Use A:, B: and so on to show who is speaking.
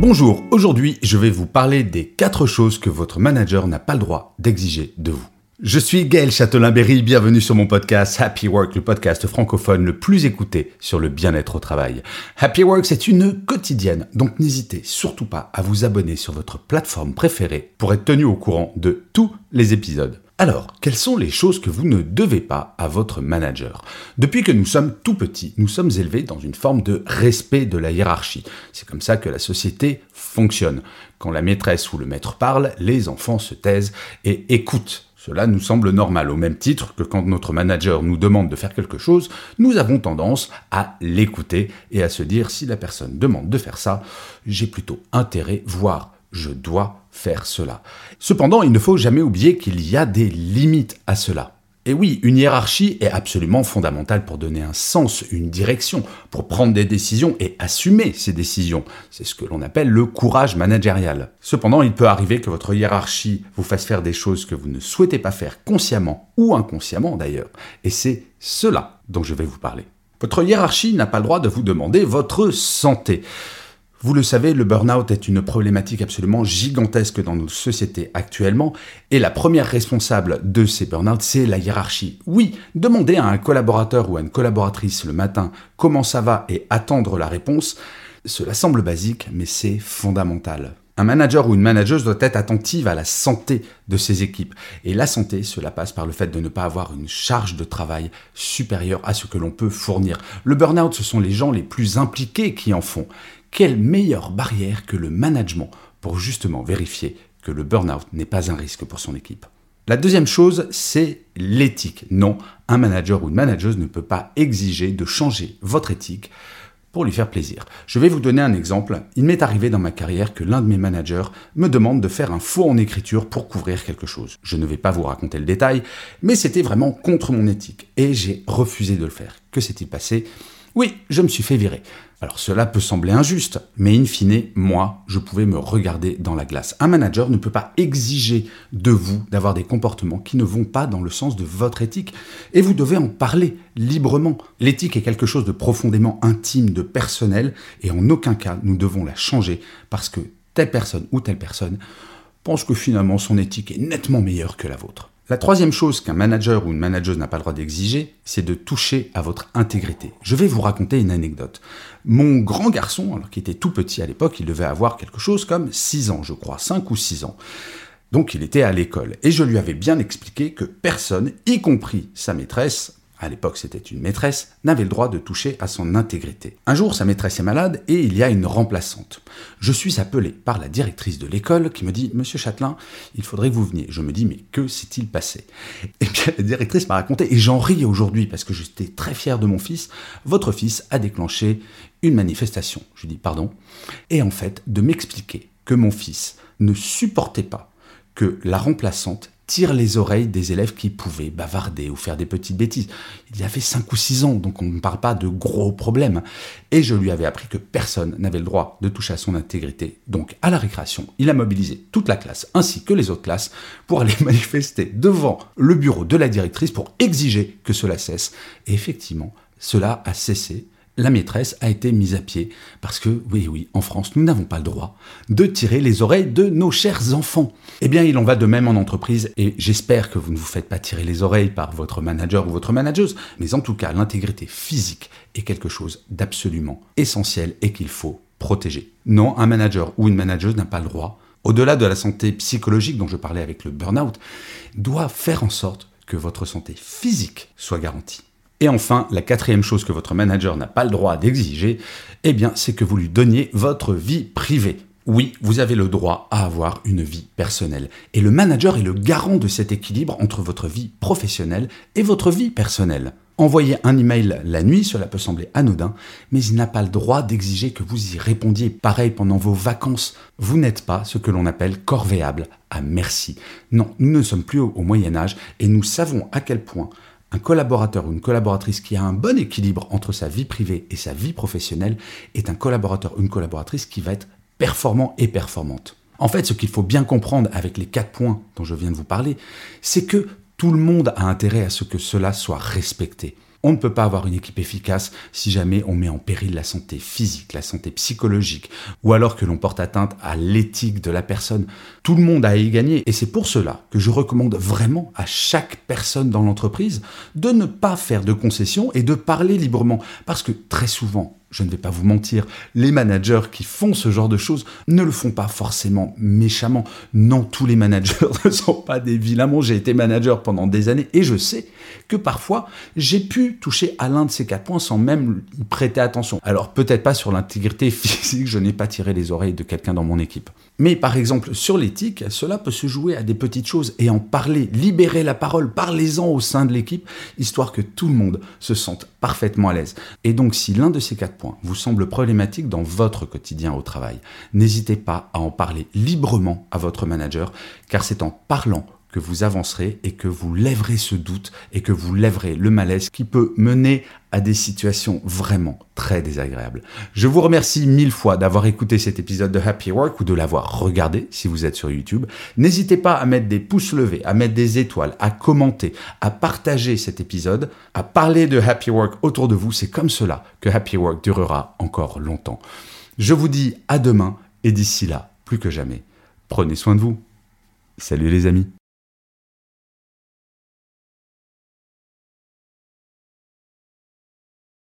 A: Bonjour, aujourd'hui je vais vous parler des 4 choses que votre manager n'a pas le droit d'exiger de vous. Je suis Gaël Châtelain-Berry, bienvenue sur mon podcast Happy Work, le podcast francophone le plus écouté sur le bien-être au travail. Happy Work, c'est une quotidienne, donc n'hésitez surtout pas à vous abonner sur votre plateforme préférée pour être tenu au courant de tous les épisodes. Alors, quelles sont les choses que vous ne devez pas à votre manager? Depuis que nous sommes tout petits, nous sommes élevés dans une forme de respect de la hiérarchie. C'est comme ça que la société fonctionne. Quand la maîtresse ou le maître parle, les enfants se taisent et écoutent. Cela nous semble normal, au même titre que quand notre manager nous demande de faire quelque chose, nous avons tendance à l'écouter et à se dire si la personne demande de faire ça, j'ai plutôt intérêt, voire je dois faire cela. Cependant, il ne faut jamais oublier qu'il y a des limites à cela. Et oui, une hiérarchie est absolument fondamentale pour donner un sens, une direction, pour prendre des décisions et assumer ces décisions. C'est ce que l'on appelle le courage managérial. Cependant, il peut arriver que votre hiérarchie vous fasse faire des choses que vous ne souhaitez pas faire consciemment ou inconsciemment d'ailleurs. Et c'est cela dont je vais vous parler. Votre hiérarchie n'a pas le droit de vous demander votre santé. Vous le savez, le burn-out est une problématique absolument gigantesque dans nos sociétés actuellement, et la première responsable de ces burn-out, c'est la hiérarchie. Oui, demander à un collaborateur ou à une collaboratrice le matin comment ça va et attendre la réponse, cela semble basique, mais c'est fondamental. Un manager ou une manageuse doit être attentive à la santé de ses équipes. Et la santé, cela passe par le fait de ne pas avoir une charge de travail supérieure à ce que l'on peut fournir. Le burn-out, ce sont les gens les plus impliqués qui en font quelle meilleure barrière que le management pour justement vérifier que le burn-out n'est pas un risque pour son équipe? La deuxième chose, c'est l'éthique. Non, un manager ou une manageuse ne peut pas exiger de changer votre éthique pour lui faire plaisir. Je vais vous donner un exemple. Il m'est arrivé dans ma carrière que l'un de mes managers me demande de faire un faux en écriture pour couvrir quelque chose. Je ne vais pas vous raconter le détail, mais c'était vraiment contre mon éthique et j'ai refusé de le faire. Que s'est-il passé? Oui, je me suis fait virer. Alors cela peut sembler injuste, mais in fine, moi, je pouvais me regarder dans la glace. Un manager ne peut pas exiger de vous d'avoir des comportements qui ne vont pas dans le sens de votre éthique, et vous devez en parler librement. L'éthique est quelque chose de profondément intime, de personnel, et en aucun cas nous devons la changer parce que telle personne ou telle personne pense que finalement son éthique est nettement meilleure que la vôtre. La troisième chose qu'un manager ou une manageuse n'a pas le droit d'exiger, c'est de toucher à votre intégrité. Je vais vous raconter une anecdote. Mon grand garçon, alors qui était tout petit à l'époque, il devait avoir quelque chose comme 6 ans, je crois, 5 ou 6 ans. Donc il était à l'école. Et je lui avais bien expliqué que personne, y compris sa maîtresse, à l'époque c'était une maîtresse, n'avait le droit de toucher à son intégrité. Un jour, sa maîtresse est malade et il y a une remplaçante. Je suis appelé par la directrice de l'école qui me dit Monsieur Châtelain, il faudrait que vous veniez. Je me dis Mais que s'est-il passé? Et bien la directrice m'a raconté, et j'en ris aujourd'hui parce que j'étais très fier de mon fils, votre fils a déclenché une manifestation. Je dis Pardon Et en fait, de m'expliquer que mon fils ne supportait pas que la remplaçante tire les oreilles des élèves qui pouvaient bavarder ou faire des petites bêtises. Il y avait 5 ou 6 ans, donc on ne parle pas de gros problèmes. Et je lui avais appris que personne n'avait le droit de toucher à son intégrité. Donc à la récréation, il a mobilisé toute la classe ainsi que les autres classes pour aller manifester devant le bureau de la directrice pour exiger que cela cesse. Et effectivement, cela a cessé la maîtresse a été mise à pied parce que, oui, oui, en France, nous n'avons pas le droit de tirer les oreilles de nos chers enfants. Eh bien, il en va de même en entreprise et j'espère que vous ne vous faites pas tirer les oreilles par votre manager ou votre manageuse, mais en tout cas, l'intégrité physique est quelque chose d'absolument essentiel et qu'il faut protéger. Non, un manager ou une manageuse n'a pas le droit, au-delà de la santé psychologique dont je parlais avec le burn-out, doit faire en sorte que votre santé physique soit garantie. Et enfin, la quatrième chose que votre manager n'a pas le droit d'exiger, eh bien, c'est que vous lui donniez votre vie privée. Oui, vous avez le droit à avoir une vie personnelle. Et le manager est le garant de cet équilibre entre votre vie professionnelle et votre vie personnelle. envoyer un email la nuit, cela peut sembler anodin, mais il n'a pas le droit d'exiger que vous y répondiez. Pareil pendant vos vacances. Vous n'êtes pas ce que l'on appelle corvéable à merci. Non, nous ne sommes plus au, au Moyen Âge et nous savons à quel point un collaborateur ou une collaboratrice qui a un bon équilibre entre sa vie privée et sa vie professionnelle est un collaborateur ou une collaboratrice qui va être performant et performante. En fait, ce qu'il faut bien comprendre avec les quatre points dont je viens de vous parler, c'est que tout le monde a intérêt à ce que cela soit respecté. On ne peut pas avoir une équipe efficace si jamais on met en péril la santé physique, la santé psychologique, ou alors que l'on porte atteinte à l'éthique de la personne. Tout le monde a y gagner, et c'est pour cela que je recommande vraiment à chaque personne dans l'entreprise de ne pas faire de concessions et de parler librement. Parce que très souvent, je ne vais pas vous mentir, les managers qui font ce genre de choses ne le font pas forcément méchamment. Non, tous les managers ne sont pas des vilains J'ai été manager pendant des années et je sais que parfois j'ai pu toucher à l'un de ces quatre points sans même y prêter attention. Alors peut-être pas sur l'intégrité physique, je n'ai pas tiré les oreilles de quelqu'un dans mon équipe. Mais par exemple sur l'éthique, cela peut se jouer à des petites choses et en parler, libérer la parole, parlez-en au sein de l'équipe, histoire que tout le monde se sente parfaitement à l'aise. Et donc si l'un de ces quatre vous semble problématique dans votre quotidien au travail, n'hésitez pas à en parler librement à votre manager, car c'est en parlant que vous avancerez et que vous lèverez ce doute et que vous lèverez le malaise qui peut mener à des situations vraiment très désagréables. Je vous remercie mille fois d'avoir écouté cet épisode de Happy Work ou de l'avoir regardé si vous êtes sur YouTube. N'hésitez pas à mettre des pouces levés, à mettre des étoiles, à commenter, à partager cet épisode, à parler de Happy Work autour de vous. C'est comme cela que Happy Work durera encore longtemps. Je vous dis à demain et d'ici là, plus que jamais, prenez soin de vous. Salut les amis